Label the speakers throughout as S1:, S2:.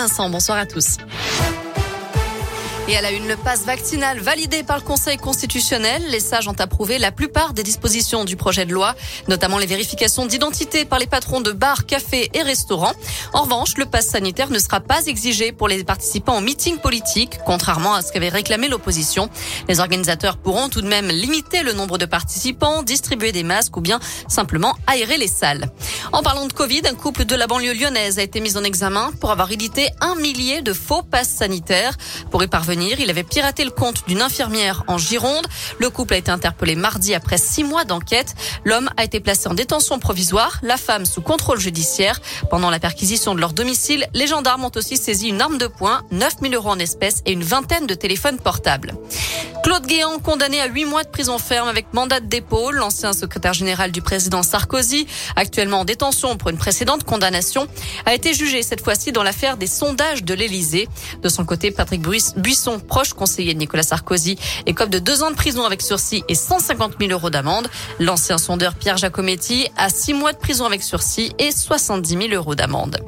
S1: Vincent. Bonsoir à tous. Et à la une, le passe vaccinal validé par le Conseil constitutionnel. Les sages ont approuvé la plupart des dispositions du projet de loi, notamment les vérifications d'identité par les patrons de bars, cafés et restaurants. En revanche, le passe sanitaire ne sera pas exigé pour les participants en meeting politique, contrairement à ce qu'avait réclamé l'opposition. Les organisateurs pourront tout de même limiter le nombre de participants, distribuer des masques ou bien simplement aérer les salles. En parlant de Covid, un couple de la banlieue lyonnaise a été mis en examen pour avoir édité un millier de faux passes sanitaires. Pour y parvenir, il avait piraté le compte d'une infirmière en Gironde. Le couple a été interpellé mardi après six mois d'enquête. L'homme a été placé en détention provisoire, la femme sous contrôle judiciaire. Pendant la perquisition de leur domicile, les gendarmes ont aussi saisi une arme de poing, 9000 euros en espèces et une vingtaine de téléphones portables. Claude Guéant, condamné à huit mois de prison ferme avec mandat de dépôt, l'ancien secrétaire général du président Sarkozy, actuellement en détention pour une précédente condamnation, a été jugé cette fois-ci dans l'affaire des sondages de l'Élysée. De son côté, Patrick Buisson, proche conseiller de Nicolas Sarkozy, écope de deux ans de prison avec sursis et 150 000 euros d'amende. L'ancien sondeur Pierre Giacometti a six mois de prison avec sursis et 70 000 euros d'amende.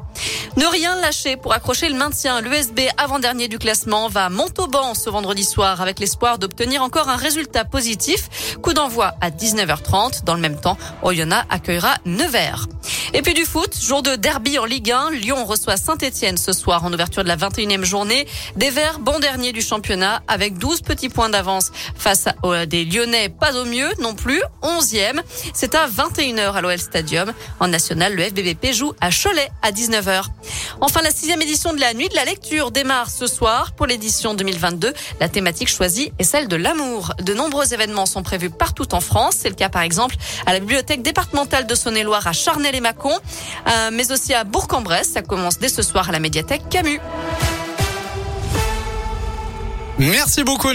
S1: Ne rien lâcher pour accrocher le maintien. L'USB avant-dernier du classement va à Montauban ce vendredi soir avec l'espoir d'obtenir encore un résultat positif. Coup d'envoi à 19h30. Dans le même temps, Oyonnax accueillera Nevers. Et puis du foot, jour de derby en Ligue 1. Lyon reçoit Saint-Etienne ce soir en ouverture de la 21e journée. Des Verts, bon dernier du championnat, avec 12 petits points d'avance face à des Lyonnais, pas au mieux non plus. 11e. C'est à 21h à l'OL Stadium. En national, le FBBP joue à Cholet à 19h. Enfin, la sixième édition de la nuit de la lecture démarre ce soir. Pour l'édition 2022, la thématique choisie est celle de l'amour. De nombreux événements sont prévus partout en France. C'est le cas par exemple à la bibliothèque départementale de Saône-et-Loire à Euh, mais aussi à Bourg-en-Bresse. Ça commence dès ce soir à la médiathèque Camus.
S2: Merci beaucoup.